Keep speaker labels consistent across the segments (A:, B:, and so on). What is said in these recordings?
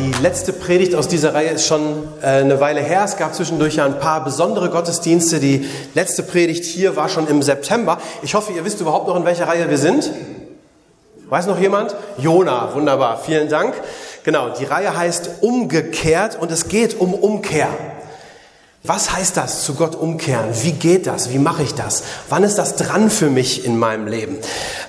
A: Die letzte Predigt aus dieser Reihe ist schon äh, eine Weile her. Es gab zwischendurch ja ein paar besondere Gottesdienste. Die letzte Predigt hier war schon im September. Ich hoffe, ihr wisst überhaupt noch, in welcher Reihe wir sind. Weiß noch jemand? Jona, wunderbar, vielen Dank. Genau, die Reihe heißt Umgekehrt und es geht um Umkehr. Was heißt das, zu Gott umkehren? Wie geht das? Wie mache ich das? Wann ist das dran für mich in meinem Leben?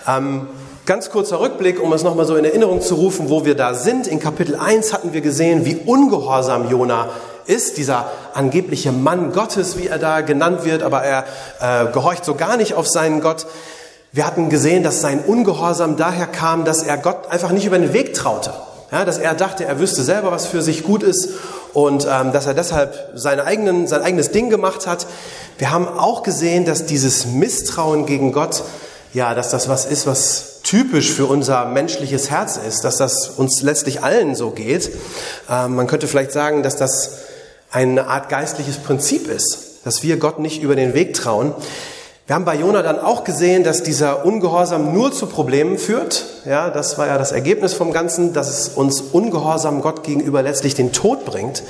A: Ähm, Ganz kurzer Rückblick, um es nochmal so in Erinnerung zu rufen, wo wir da sind. In Kapitel 1 hatten wir gesehen, wie ungehorsam Jona ist, dieser angebliche Mann Gottes, wie er da genannt wird, aber er äh, gehorcht so gar nicht auf seinen Gott. Wir hatten gesehen, dass sein Ungehorsam daher kam, dass er Gott einfach nicht über den Weg traute. Ja, dass er dachte, er wüsste selber, was für sich gut ist und ähm, dass er deshalb seine eigenen, sein eigenes Ding gemacht hat. Wir haben auch gesehen, dass dieses Misstrauen gegen Gott, ja, dass das was ist, was typisch für unser menschliches Herz ist, dass das uns letztlich allen so geht. Ähm, man könnte vielleicht sagen, dass das eine Art geistliches Prinzip ist, dass wir Gott nicht über den Weg trauen. Wir haben bei Jona dann auch gesehen, dass dieser Ungehorsam nur zu Problemen führt. Ja, das war ja das Ergebnis vom Ganzen, dass es uns Ungehorsam Gott gegenüber letztlich den Tod bringt.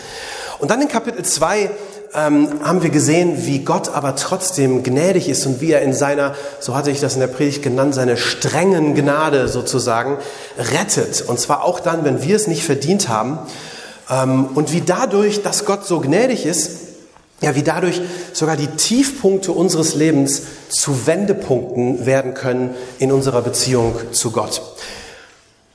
A: Und dann in Kapitel 2 ähm, haben wir gesehen, wie Gott aber trotzdem gnädig ist und wie er in seiner, so hatte ich das in der Predigt genannt, seine strengen Gnade sozusagen rettet. Und zwar auch dann, wenn wir es nicht verdient haben. Ähm, und wie dadurch, dass Gott so gnädig ist, ja, wie dadurch sogar die Tiefpunkte unseres Lebens zu Wendepunkten werden können in unserer Beziehung zu Gott.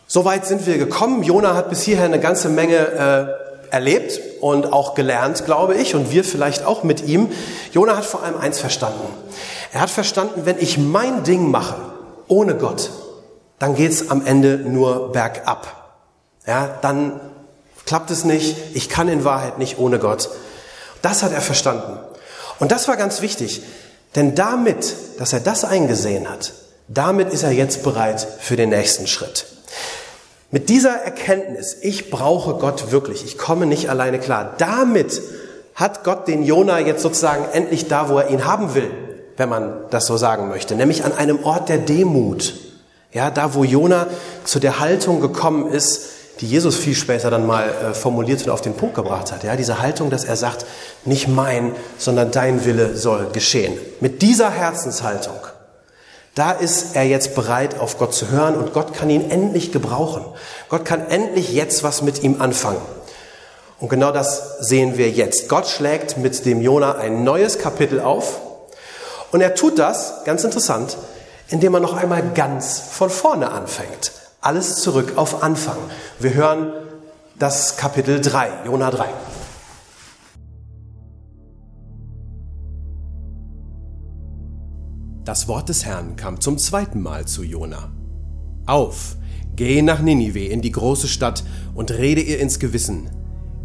A: Soweit sind wir gekommen. Jona hat bis hierher eine ganze Menge äh, erlebt und auch gelernt, glaube ich, und wir vielleicht auch mit ihm. Jona hat vor allem eins verstanden. Er hat verstanden, wenn ich mein Ding mache, ohne Gott, dann geht's am Ende nur bergab. Ja, dann klappt es nicht. Ich kann in Wahrheit nicht ohne Gott. Das hat er verstanden. Und das war ganz wichtig. Denn damit, dass er das eingesehen hat, damit ist er jetzt bereit für den nächsten Schritt. Mit dieser Erkenntnis, ich brauche Gott wirklich, ich komme nicht alleine klar, damit hat Gott den Jona jetzt sozusagen endlich da, wo er ihn haben will, wenn man das so sagen möchte, nämlich an einem Ort der Demut. Ja, da wo Jona zu der Haltung gekommen ist, die Jesus viel später dann mal äh, formuliert und auf den Punkt gebracht hat. Ja, diese Haltung, dass er sagt, nicht mein, sondern dein Wille soll geschehen. Mit dieser Herzenshaltung da ist er jetzt bereit, auf Gott zu hören und Gott kann ihn endlich gebrauchen. Gott kann endlich jetzt was mit ihm anfangen. Und genau das sehen wir jetzt. Gott schlägt mit dem Jona ein neues Kapitel auf und er tut das, ganz interessant, indem er noch einmal ganz von vorne anfängt. Alles zurück auf Anfang. Wir hören das Kapitel 3, Jona 3.
B: Das Wort des Herrn kam zum zweiten Mal zu Jona. Auf, geh nach Ninive in die große Stadt und rede ihr ins Gewissen.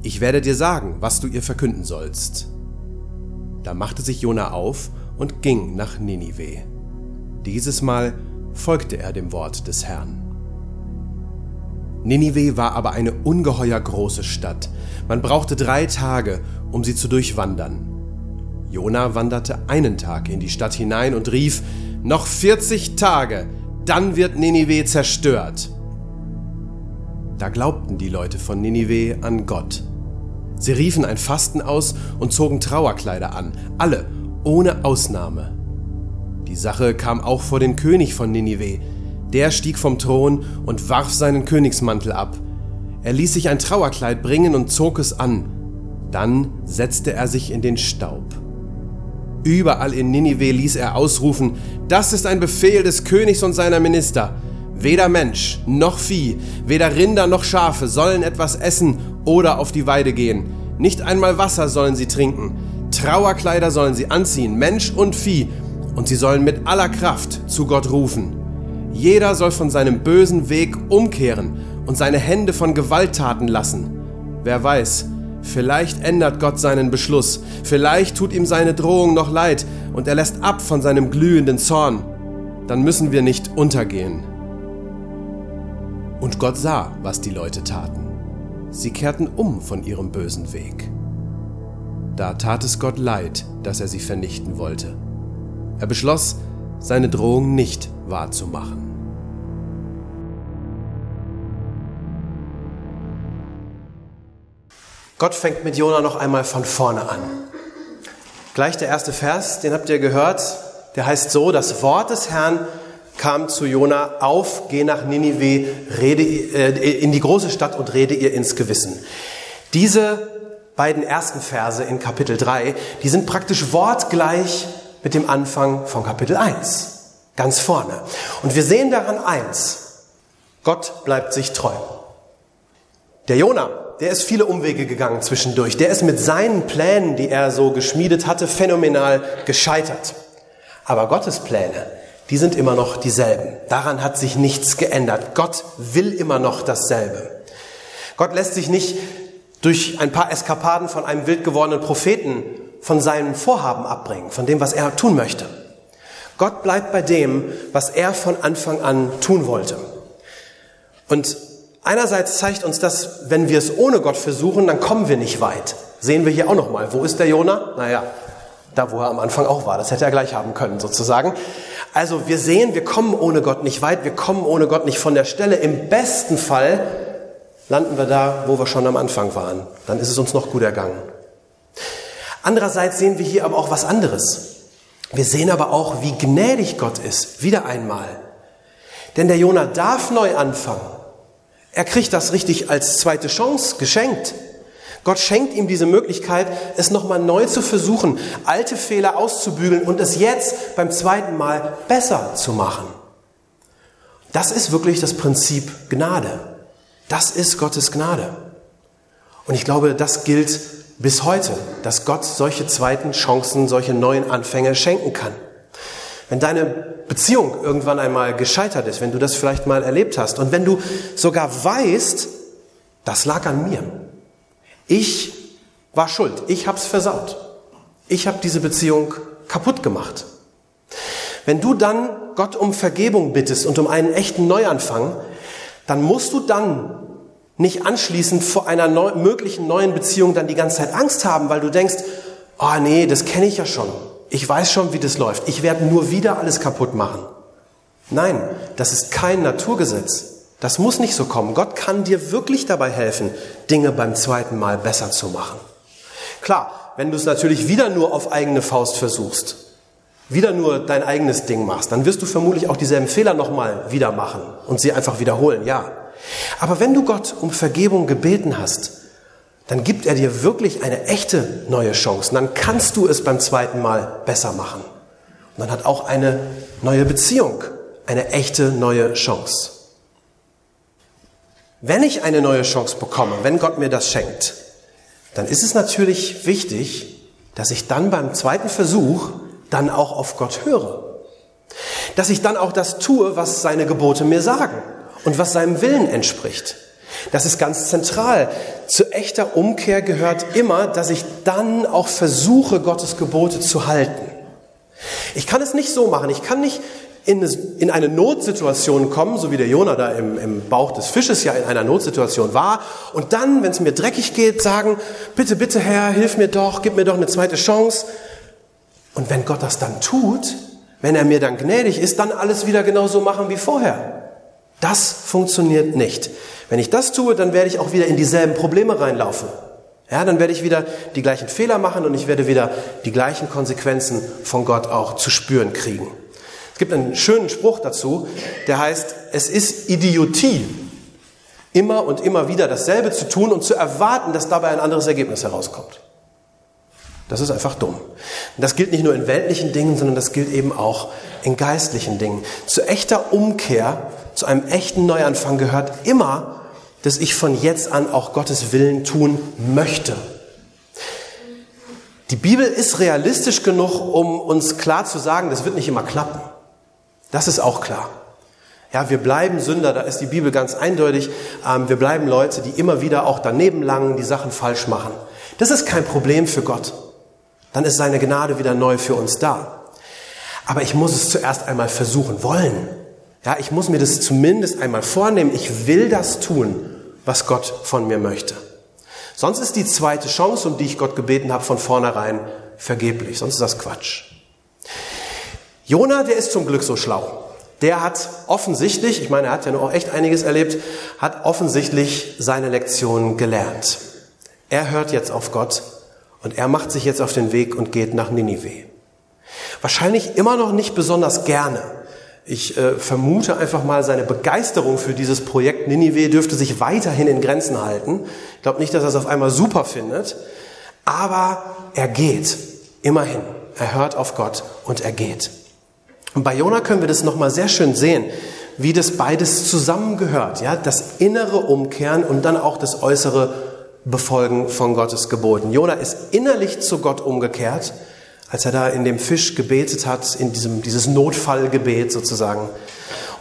B: Ich werde dir sagen, was du ihr verkünden sollst. Da machte sich Jona auf und ging nach Ninive. Dieses Mal folgte er dem Wort des Herrn. Ninive war aber eine ungeheuer große Stadt. Man brauchte drei Tage, um sie zu durchwandern. Jona wanderte einen Tag in die Stadt hinein und rief, noch 40 Tage, dann wird Ninive zerstört. Da glaubten die Leute von Ninive an Gott. Sie riefen ein Fasten aus und zogen Trauerkleider an, alle, ohne Ausnahme. Die Sache kam auch vor den König von Ninive. Der stieg vom Thron und warf seinen Königsmantel ab. Er ließ sich ein Trauerkleid bringen und zog es an. Dann setzte er sich in den Staub. Überall in Ninive ließ er ausrufen, das ist ein Befehl des Königs und seiner Minister. Weder Mensch noch Vieh, weder Rinder noch Schafe sollen etwas essen oder auf die Weide gehen. Nicht einmal Wasser sollen sie trinken. Trauerkleider sollen sie anziehen, Mensch und Vieh, und sie sollen mit aller Kraft zu Gott rufen. Jeder soll von seinem bösen Weg umkehren und seine Hände von Gewalttaten lassen. Wer weiß, vielleicht ändert Gott seinen Beschluss, vielleicht tut ihm seine Drohung noch leid und er lässt ab von seinem glühenden Zorn. Dann müssen wir nicht untergehen. Und Gott sah, was die Leute taten. Sie kehrten um von ihrem bösen Weg. Da tat es Gott leid, dass er sie vernichten wollte. Er beschloss, seine Drohung nicht wahrzumachen.
A: Gott fängt mit Jona noch einmal von vorne an. Gleich der erste Vers, den habt ihr gehört, der heißt so, das Wort des Herrn kam zu Jona, auf, geh nach Ninive, rede äh, in die große Stadt und rede ihr ins Gewissen. Diese beiden ersten Verse in Kapitel 3, die sind praktisch wortgleich mit dem Anfang von Kapitel 1. Ganz vorne. Und wir sehen daran eins. Gott bleibt sich treu. Der Jona, der ist viele Umwege gegangen zwischendurch. Der ist mit seinen Plänen, die er so geschmiedet hatte, phänomenal gescheitert. Aber Gottes Pläne, die sind immer noch dieselben. Daran hat sich nichts geändert. Gott will immer noch dasselbe. Gott lässt sich nicht durch ein paar Eskapaden von einem wild gewordenen Propheten von seinen Vorhaben abbringen, von dem, was er tun möchte. Gott bleibt bei dem, was er von Anfang an tun wollte. Und einerseits zeigt uns das, wenn wir es ohne Gott versuchen, dann kommen wir nicht weit. Sehen wir hier auch nochmal. Wo ist der Jona? Naja, da wo er am Anfang auch war. Das hätte er gleich haben können, sozusagen. Also wir sehen, wir kommen ohne Gott nicht weit, wir kommen ohne Gott nicht von der Stelle. Im besten Fall landen wir da, wo wir schon am Anfang waren. Dann ist es uns noch gut ergangen. Andererseits sehen wir hier aber auch was anderes. Wir sehen aber auch, wie gnädig Gott ist, wieder einmal. Denn der Jonah darf neu anfangen. Er kriegt das richtig als zweite Chance geschenkt. Gott schenkt ihm diese Möglichkeit, es nochmal neu zu versuchen, alte Fehler auszubügeln und es jetzt beim zweiten Mal besser zu machen. Das ist wirklich das Prinzip Gnade. Das ist Gottes Gnade. Und ich glaube, das gilt bis heute, dass Gott solche zweiten Chancen, solche neuen Anfänge schenken kann. Wenn deine Beziehung irgendwann einmal gescheitert ist, wenn du das vielleicht mal erlebt hast und wenn du sogar weißt, das lag an mir, ich war schuld. Ich hab's versaut. Ich habe diese Beziehung kaputt gemacht. Wenn du dann Gott um Vergebung bittest und um einen echten Neuanfang, dann musst du dann nicht anschließend vor einer neu, möglichen neuen Beziehung dann die ganze Zeit Angst haben, weil du denkst, oh nee, das kenne ich ja schon. Ich weiß schon, wie das läuft. Ich werde nur wieder alles kaputt machen. Nein, das ist kein Naturgesetz. Das muss nicht so kommen. Gott kann dir wirklich dabei helfen, Dinge beim zweiten Mal besser zu machen. Klar, wenn du es natürlich wieder nur auf eigene Faust versuchst, wieder nur dein eigenes Ding machst, dann wirst du vermutlich auch dieselben Fehler nochmal wieder machen und sie einfach wiederholen, ja. Aber wenn du Gott um Vergebung gebeten hast, dann gibt er dir wirklich eine echte neue Chance. Und dann kannst du es beim zweiten Mal besser machen. Und dann hat auch eine neue Beziehung eine echte neue Chance. Wenn ich eine neue Chance bekomme, wenn Gott mir das schenkt, dann ist es natürlich wichtig, dass ich dann beim zweiten Versuch dann auch auf Gott höre. Dass ich dann auch das tue, was seine Gebote mir sagen und was seinem Willen entspricht. Das ist ganz zentral. Zu echter Umkehr gehört immer, dass ich dann auch versuche, Gottes Gebote zu halten. Ich kann es nicht so machen. Ich kann nicht in, in eine Notsituation kommen, so wie der Jonah da im, im Bauch des Fisches ja in einer Notsituation war, und dann, wenn es mir dreckig geht, sagen, bitte, bitte Herr, hilf mir doch, gib mir doch eine zweite Chance. Und wenn Gott das dann tut, wenn er mir dann gnädig ist, dann alles wieder genauso machen wie vorher. Das funktioniert nicht. Wenn ich das tue, dann werde ich auch wieder in dieselben Probleme reinlaufen. Ja, dann werde ich wieder die gleichen Fehler machen und ich werde wieder die gleichen Konsequenzen von Gott auch zu spüren kriegen gibt einen schönen Spruch dazu, der heißt, es ist Idiotie, immer und immer wieder dasselbe zu tun und zu erwarten, dass dabei ein anderes Ergebnis herauskommt. Das ist einfach dumm. Das gilt nicht nur in weltlichen Dingen, sondern das gilt eben auch in geistlichen Dingen. Zu echter Umkehr, zu einem echten Neuanfang gehört immer, dass ich von jetzt an auch Gottes Willen tun möchte. Die Bibel ist realistisch genug, um uns klar zu sagen, das wird nicht immer klappen. Das ist auch klar. Ja, wir bleiben Sünder, da ist die Bibel ganz eindeutig. Ähm, wir bleiben Leute, die immer wieder auch daneben langen, die Sachen falsch machen. Das ist kein Problem für Gott. Dann ist seine Gnade wieder neu für uns da. Aber ich muss es zuerst einmal versuchen wollen. Ja, ich muss mir das zumindest einmal vornehmen. Ich will das tun, was Gott von mir möchte. Sonst ist die zweite Chance, um die ich Gott gebeten habe, von vornherein vergeblich. Sonst ist das Quatsch. Jona, der ist zum Glück so schlau der hat offensichtlich, ich meine, er hat ja noch auch echt einiges erlebt, hat offensichtlich seine Lektion gelernt. Er hört jetzt auf Gott und er macht sich jetzt auf den Weg und geht nach Ninive. Wahrscheinlich immer noch nicht besonders gerne. Ich äh, vermute einfach mal, seine Begeisterung für dieses Projekt Ninive dürfte sich weiterhin in Grenzen halten. Ich glaube nicht, dass er es auf einmal super findet, aber er geht immerhin. Er hört auf Gott und er geht. Und bei Jona können wir das nochmal sehr schön sehen, wie das beides zusammengehört. Ja? Das innere Umkehren und dann auch das äußere Befolgen von Gottes Geboten. Jona ist innerlich zu Gott umgekehrt, als er da in dem Fisch gebetet hat, in diesem, dieses Notfallgebet sozusagen.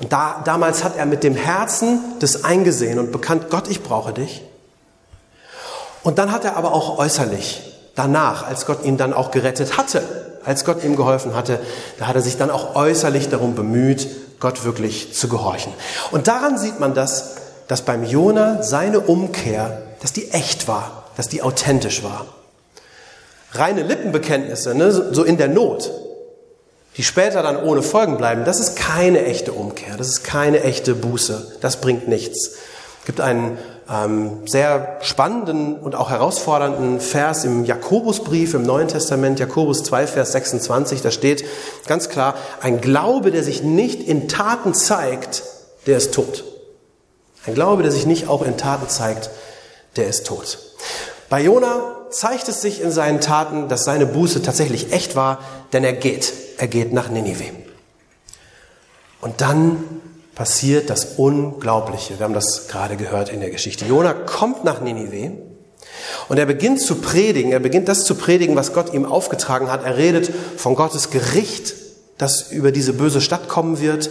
A: Und da, damals hat er mit dem Herzen das eingesehen und bekannt, Gott, ich brauche dich. Und dann hat er aber auch äußerlich, danach, als Gott ihn dann auch gerettet hatte, als Gott ihm geholfen hatte, da hat er sich dann auch äußerlich darum bemüht, Gott wirklich zu gehorchen. Und daran sieht man das, dass beim Jona seine Umkehr, dass die echt war, dass die authentisch war. Reine Lippenbekenntnisse, ne, so in der Not, die später dann ohne Folgen bleiben, das ist keine echte Umkehr, das ist keine echte Buße, das bringt nichts. Es gibt einen ähm, sehr spannenden und auch herausfordernden Vers im Jakobusbrief im Neuen Testament, Jakobus 2, Vers 26, da steht ganz klar, ein Glaube, der sich nicht in Taten zeigt, der ist tot. Ein Glaube, der sich nicht auch in Taten zeigt, der ist tot. Bei Jona zeigt es sich in seinen Taten, dass seine Buße tatsächlich echt war, denn er geht. Er geht nach Ninive. Und dann passiert das Unglaubliche. Wir haben das gerade gehört in der Geschichte. Jona kommt nach Ninive und er beginnt zu predigen. Er beginnt das zu predigen, was Gott ihm aufgetragen hat. Er redet von Gottes Gericht, das über diese böse Stadt kommen wird.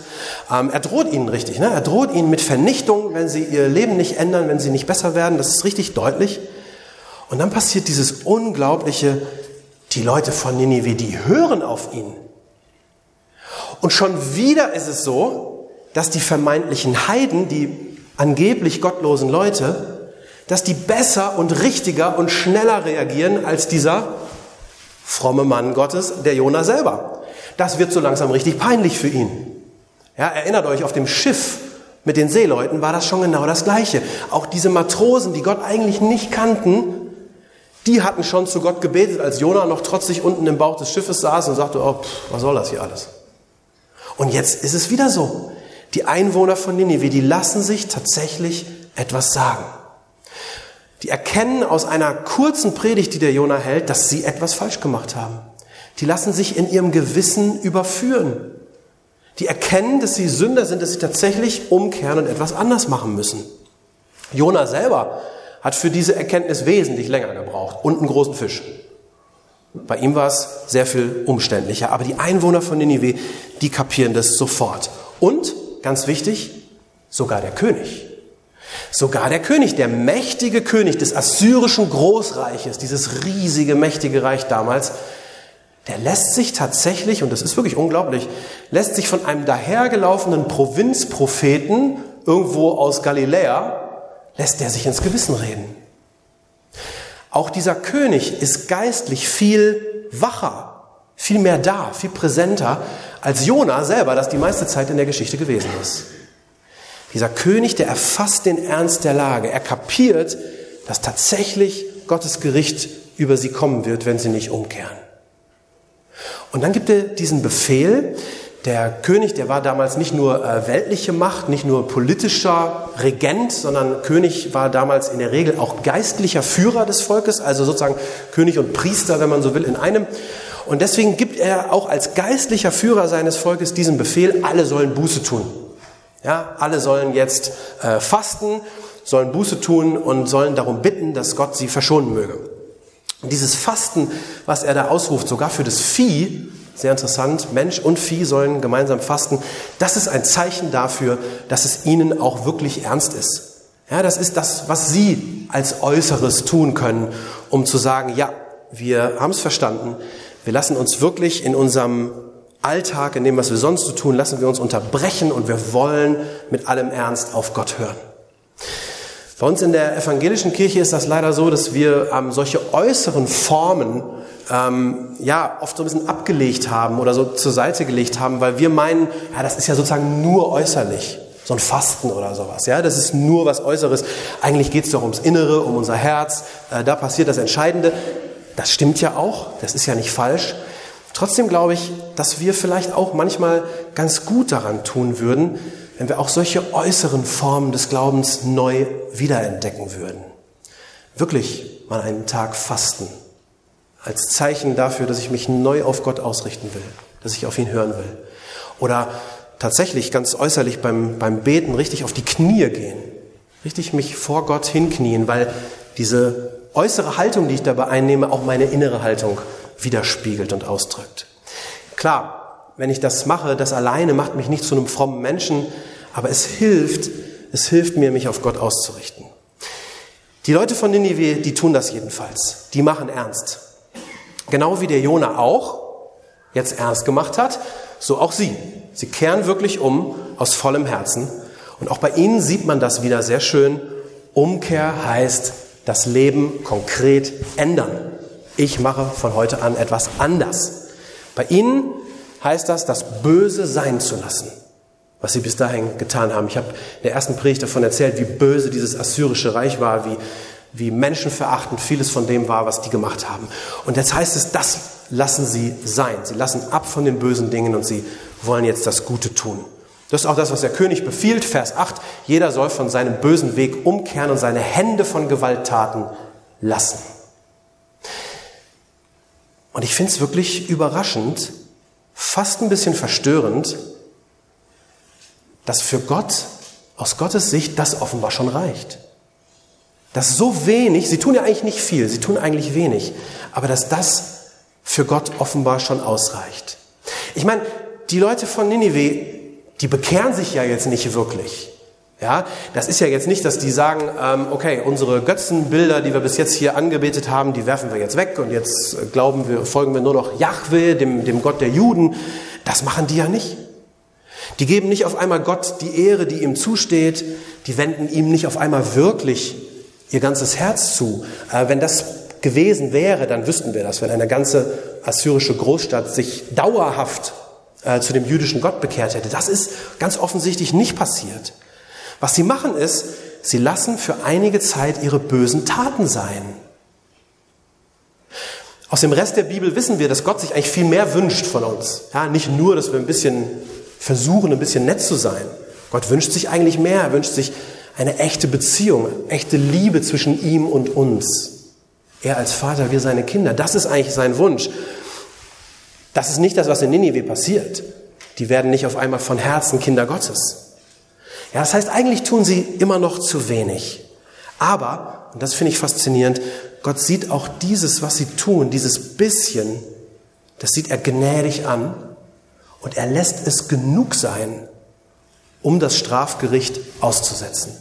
A: Ähm, er droht ihnen richtig. Ne? Er droht ihnen mit Vernichtung, wenn sie ihr Leben nicht ändern, wenn sie nicht besser werden. Das ist richtig deutlich. Und dann passiert dieses Unglaubliche. Die Leute von Ninive, die hören auf ihn. Und schon wieder ist es so, dass die vermeintlichen Heiden, die angeblich gottlosen Leute, dass die besser und richtiger und schneller reagieren als dieser fromme Mann Gottes, der Jona selber. Das wird so langsam richtig peinlich für ihn. Ja, erinnert euch, auf dem Schiff mit den Seeleuten war das schon genau das Gleiche. Auch diese Matrosen, die Gott eigentlich nicht kannten, die hatten schon zu Gott gebetet, als Jona noch trotzig unten im Bauch des Schiffes saß und sagte, oh, pff, was soll das hier alles? Und jetzt ist es wieder so. Die Einwohner von Ninive, die lassen sich tatsächlich etwas sagen. Die erkennen aus einer kurzen Predigt, die der Jona hält, dass sie etwas falsch gemacht haben. Die lassen sich in ihrem Gewissen überführen. Die erkennen, dass sie Sünder sind, dass sie tatsächlich umkehren und etwas anders machen müssen. Jona selber hat für diese Erkenntnis wesentlich länger gebraucht und einen großen Fisch. Bei ihm war es sehr viel umständlicher. Aber die Einwohner von Ninive, die kapieren das sofort. Und ganz wichtig, sogar der König. Sogar der König, der mächtige König des assyrischen Großreiches, dieses riesige, mächtige Reich damals, der lässt sich tatsächlich, und das ist wirklich unglaublich, lässt sich von einem dahergelaufenen Provinzpropheten irgendwo aus Galiläa, lässt der sich ins Gewissen reden. Auch dieser König ist geistlich viel wacher viel mehr da, viel präsenter als Jona selber, das die meiste Zeit in der Geschichte gewesen ist. Dieser König, der erfasst den Ernst der Lage. Er kapiert, dass tatsächlich Gottes Gericht über sie kommen wird, wenn sie nicht umkehren. Und dann gibt er diesen Befehl. Der König, der war damals nicht nur äh, weltliche Macht, nicht nur politischer Regent, sondern König war damals in der Regel auch geistlicher Führer des Volkes, also sozusagen König und Priester, wenn man so will, in einem. Und deswegen gibt er auch als geistlicher Führer seines Volkes diesen Befehl, alle sollen Buße tun. Ja, alle sollen jetzt äh, fasten, sollen Buße tun und sollen darum bitten, dass Gott sie verschonen möge. Und dieses Fasten, was er da ausruft, sogar für das Vieh, sehr interessant, Mensch und Vieh sollen gemeinsam fasten. Das ist ein Zeichen dafür, dass es ihnen auch wirklich ernst ist. Ja, das ist das, was sie als Äußeres tun können, um zu sagen, ja, wir haben es verstanden. Wir lassen uns wirklich in unserem Alltag, in dem, was wir sonst so tun, lassen wir uns unterbrechen und wir wollen mit allem Ernst auf Gott hören. Bei uns in der evangelischen Kirche ist das leider so, dass wir ähm, solche äußeren Formen ähm, ja oft so ein bisschen abgelegt haben oder so zur Seite gelegt haben, weil wir meinen, ja, das ist ja sozusagen nur äußerlich, so ein Fasten oder sowas. Ja, das ist nur was Äußeres. Eigentlich geht es doch ums Innere, um unser Herz. Äh, da passiert das Entscheidende. Das stimmt ja auch. Das ist ja nicht falsch. Trotzdem glaube ich, dass wir vielleicht auch manchmal ganz gut daran tun würden, wenn wir auch solche äußeren Formen des Glaubens neu wiederentdecken würden. Wirklich mal einen Tag fasten. Als Zeichen dafür, dass ich mich neu auf Gott ausrichten will, dass ich auf ihn hören will. Oder tatsächlich ganz äußerlich beim, beim Beten richtig auf die Knie gehen. Richtig mich vor Gott hinknien, weil diese äußere Haltung, die ich dabei einnehme, auch meine innere Haltung widerspiegelt und ausdrückt. Klar, wenn ich das mache, das alleine macht mich nicht zu einem frommen Menschen, aber es hilft, es hilft mir, mich auf Gott auszurichten. Die Leute von Ninive, die tun das jedenfalls. Die machen ernst. Genau wie der Jona auch jetzt ernst gemacht hat, so auch sie. Sie kehren wirklich um aus vollem Herzen. Und auch bei ihnen sieht man das wieder sehr schön. Umkehr heißt das Leben konkret ändern. Ich mache von heute an etwas anders. Bei ihnen heißt das, das Böse sein zu lassen was sie bis dahin getan haben. Ich habe in der ersten Predigt davon erzählt, wie böse dieses assyrische Reich war, wie, wie menschenverachtend vieles von dem war, was die gemacht haben. Und jetzt heißt es, das lassen sie sein. Sie lassen ab von den bösen Dingen und sie wollen jetzt das Gute tun. Das ist auch das, was der König befiehlt, Vers 8. Jeder soll von seinem bösen Weg umkehren und seine Hände von Gewalttaten lassen. Und ich finde es wirklich überraschend, fast ein bisschen verstörend, dass für Gott, aus Gottes Sicht, das offenbar schon reicht. Dass so wenig, sie tun ja eigentlich nicht viel, sie tun eigentlich wenig, aber dass das für Gott offenbar schon ausreicht. Ich meine, die Leute von Ninive, die bekehren sich ja jetzt nicht wirklich. Ja, das ist ja jetzt nicht, dass die sagen, ähm, okay, unsere Götzenbilder, die wir bis jetzt hier angebetet haben, die werfen wir jetzt weg und jetzt glauben wir, folgen wir nur noch Yahweh, dem, dem Gott der Juden. Das machen die ja nicht. Die geben nicht auf einmal Gott die Ehre, die ihm zusteht. Die wenden ihm nicht auf einmal wirklich ihr ganzes Herz zu. Äh, wenn das gewesen wäre, dann wüssten wir das, wenn eine ganze assyrische Großstadt sich dauerhaft äh, zu dem jüdischen Gott bekehrt hätte. Das ist ganz offensichtlich nicht passiert. Was sie machen ist, sie lassen für einige Zeit ihre bösen Taten sein. Aus dem Rest der Bibel wissen wir, dass Gott sich eigentlich viel mehr wünscht von uns. Ja, nicht nur, dass wir ein bisschen versuchen, ein bisschen nett zu sein. Gott wünscht sich eigentlich mehr. Er wünscht sich eine echte Beziehung, echte Liebe zwischen ihm und uns. Er als Vater, wir seine Kinder. Das ist eigentlich sein Wunsch. Das ist nicht das, was in Ninive passiert. Die werden nicht auf einmal von Herzen Kinder Gottes. Ja, das heißt, eigentlich tun sie immer noch zu wenig. Aber, und das finde ich faszinierend, Gott sieht auch dieses, was sie tun, dieses bisschen, das sieht er gnädig an und er lässt es genug sein, um das Strafgericht auszusetzen.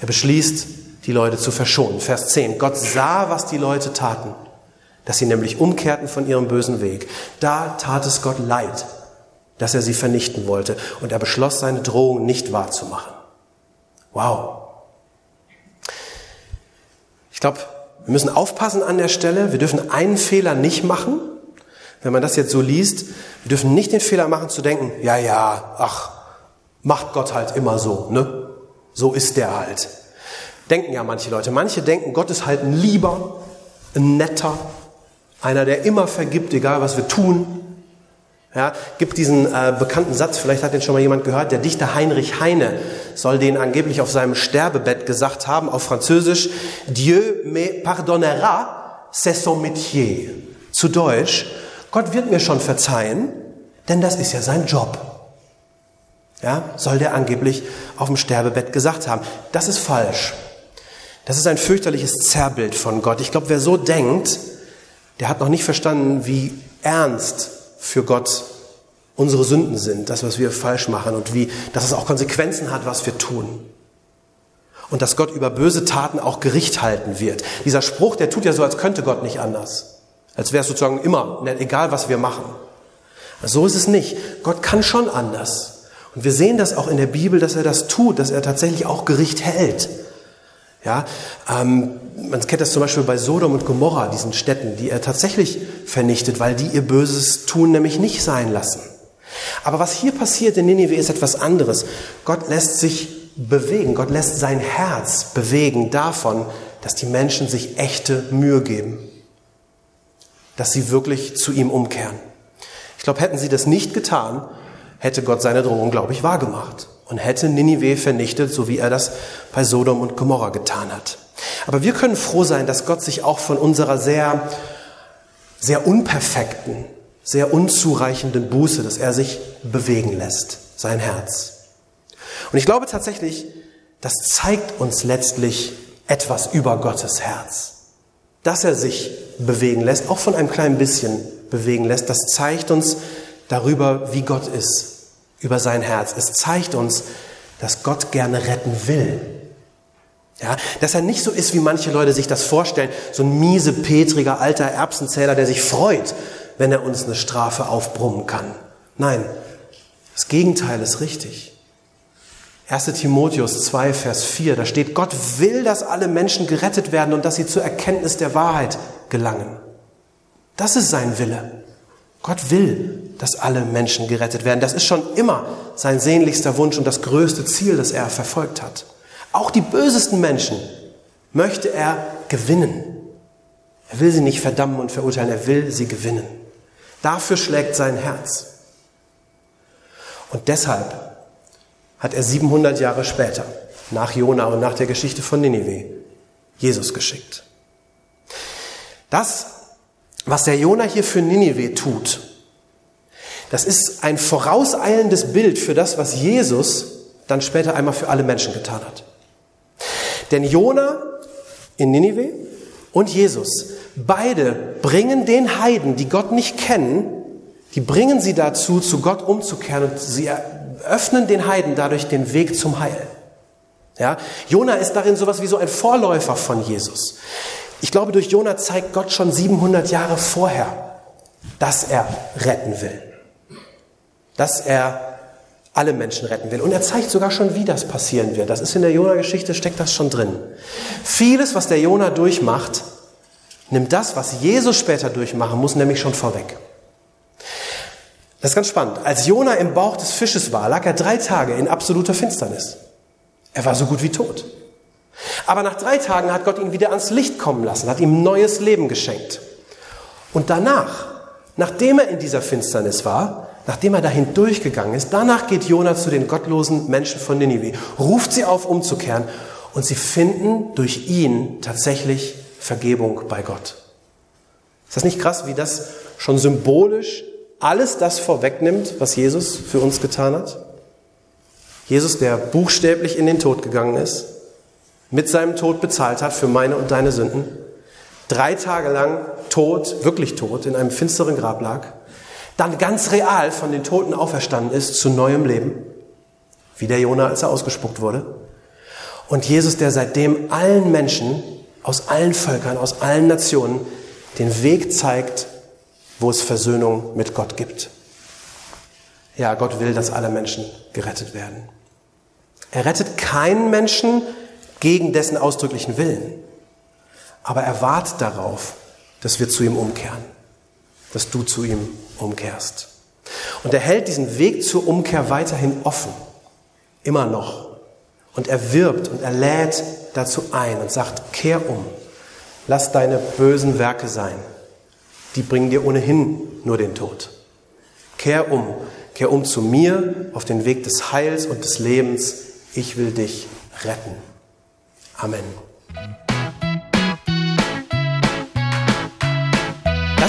A: Er beschließt, die Leute zu verschonen. Vers 10. Gott sah, was die Leute taten, dass sie nämlich umkehrten von ihrem bösen Weg. Da tat es Gott leid, dass er sie vernichten wollte. Und er beschloss, seine Drohung nicht wahrzumachen. Wow. Ich glaube, wir müssen aufpassen an der Stelle. Wir dürfen einen Fehler nicht machen wenn man das jetzt so liest, wir dürfen nicht den Fehler machen zu denken, ja, ja, ach, macht Gott halt immer so, ne? So ist der halt. Denken ja manche Leute. Manche denken, Gott ist halt ein lieber, ein netter, einer, der immer vergibt, egal was wir tun. Ja, gibt diesen äh, bekannten Satz, vielleicht hat den schon mal jemand gehört, der Dichter Heinrich Heine soll den angeblich auf seinem Sterbebett gesagt haben, auf Französisch, Dieu me pardonnera, c'est son métier. Zu Deutsch, Gott wird mir schon verzeihen, denn das ist ja sein Job. Ja, soll der angeblich auf dem Sterbebett gesagt haben. Das ist falsch. Das ist ein fürchterliches Zerrbild von Gott. Ich glaube, wer so denkt, der hat noch nicht verstanden, wie ernst für Gott unsere Sünden sind, das, was wir falsch machen und wie, dass es auch Konsequenzen hat, was wir tun. Und dass Gott über böse Taten auch Gericht halten wird. Dieser Spruch, der tut ja so, als könnte Gott nicht anders. Als wäre es sozusagen immer, egal was wir machen. So ist es nicht. Gott kann schon anders. Und wir sehen das auch in der Bibel, dass er das tut, dass er tatsächlich auch Gericht hält. Ja, ähm, man kennt das zum Beispiel bei Sodom und Gomorra, diesen Städten, die er tatsächlich vernichtet, weil die ihr böses Tun nämlich nicht sein lassen. Aber was hier passiert in Ninive ist etwas anderes. Gott lässt sich bewegen, Gott lässt sein Herz bewegen davon, dass die Menschen sich echte Mühe geben, dass sie wirklich zu ihm umkehren. Ich glaube, hätten sie das nicht getan, hätte Gott seine Drohung, glaube ich, wahrgemacht und hätte Ninive vernichtet, so wie er das bei Sodom und Gomorra getan hat. Aber wir können froh sein, dass Gott sich auch von unserer sehr, sehr unperfekten, sehr unzureichenden Buße, dass er sich bewegen lässt, sein Herz. Und ich glaube tatsächlich, das zeigt uns letztlich etwas über Gottes Herz. Dass er sich bewegen lässt, auch von einem kleinen bisschen bewegen lässt, das zeigt uns darüber, wie Gott ist über sein Herz. Es zeigt uns, dass Gott gerne retten will. Ja, dass er nicht so ist, wie manche Leute sich das vorstellen, so ein miese, petriger, alter Erbsenzähler, der sich freut, wenn er uns eine Strafe aufbrummen kann. Nein, das Gegenteil ist richtig. 1 Timotheus 2, Vers 4, da steht, Gott will, dass alle Menschen gerettet werden und dass sie zur Erkenntnis der Wahrheit gelangen. Das ist sein Wille. Gott will, dass alle Menschen gerettet werden. Das ist schon immer sein sehnlichster Wunsch und das größte Ziel, das er verfolgt hat. Auch die bösesten Menschen möchte er gewinnen. Er will sie nicht verdammen und verurteilen, er will sie gewinnen. Dafür schlägt sein Herz. Und deshalb hat er 700 Jahre später, nach Jona und nach der Geschichte von Ninive, Jesus geschickt. Das was der Jona hier für Ninive tut, das ist ein vorauseilendes Bild für das, was Jesus dann später einmal für alle Menschen getan hat. Denn Jona in Ninive und Jesus, beide bringen den Heiden, die Gott nicht kennen, die bringen sie dazu, zu Gott umzukehren und sie öffnen den Heiden dadurch den Weg zum Heil. Ja, Jona ist darin sowas wie so ein Vorläufer von Jesus. Ich glaube, durch Jona zeigt Gott schon 700 Jahre vorher, dass er retten will. Dass er alle Menschen retten will. Und er zeigt sogar schon, wie das passieren wird. Das ist in der Jona-Geschichte, steckt das schon drin. Vieles, was der Jona durchmacht, nimmt das, was Jesus später durchmachen muss, nämlich schon vorweg. Das ist ganz spannend. Als Jona im Bauch des Fisches war, lag er drei Tage in absoluter Finsternis. Er war so gut wie tot. Aber nach drei Tagen hat Gott ihn wieder ans Licht kommen lassen, hat ihm neues Leben geschenkt. Und danach, nachdem er in dieser Finsternis war, nachdem er dahin durchgegangen ist, danach geht Jona zu den gottlosen Menschen von Ninive, ruft sie auf, umzukehren und sie finden durch ihn tatsächlich Vergebung bei Gott. Ist das nicht krass, wie das schon symbolisch alles das vorwegnimmt, was Jesus für uns getan hat? Jesus, der buchstäblich in den Tod gegangen ist, mit seinem Tod bezahlt hat für meine und deine Sünden, drei Tage lang tot, wirklich tot, in einem finsteren Grab lag, dann ganz real von den Toten auferstanden ist zu neuem Leben, wie der Jonah, als er ausgespuckt wurde. Und Jesus, der seitdem allen Menschen aus allen Völkern, aus allen Nationen den Weg zeigt, wo es Versöhnung mit Gott gibt. Ja, Gott will, dass alle Menschen gerettet werden. Er rettet keinen Menschen, gegen dessen ausdrücklichen Willen. Aber er wartet darauf, dass wir zu ihm umkehren, dass du zu ihm umkehrst. Und er hält diesen Weg zur Umkehr weiterhin offen, immer noch. Und er wirbt und er lädt dazu ein und sagt, kehr um, lass deine bösen Werke sein, die bringen dir ohnehin nur den Tod. Kehr um, kehr um zu mir auf den Weg des Heils und des Lebens, ich will dich retten. Amen.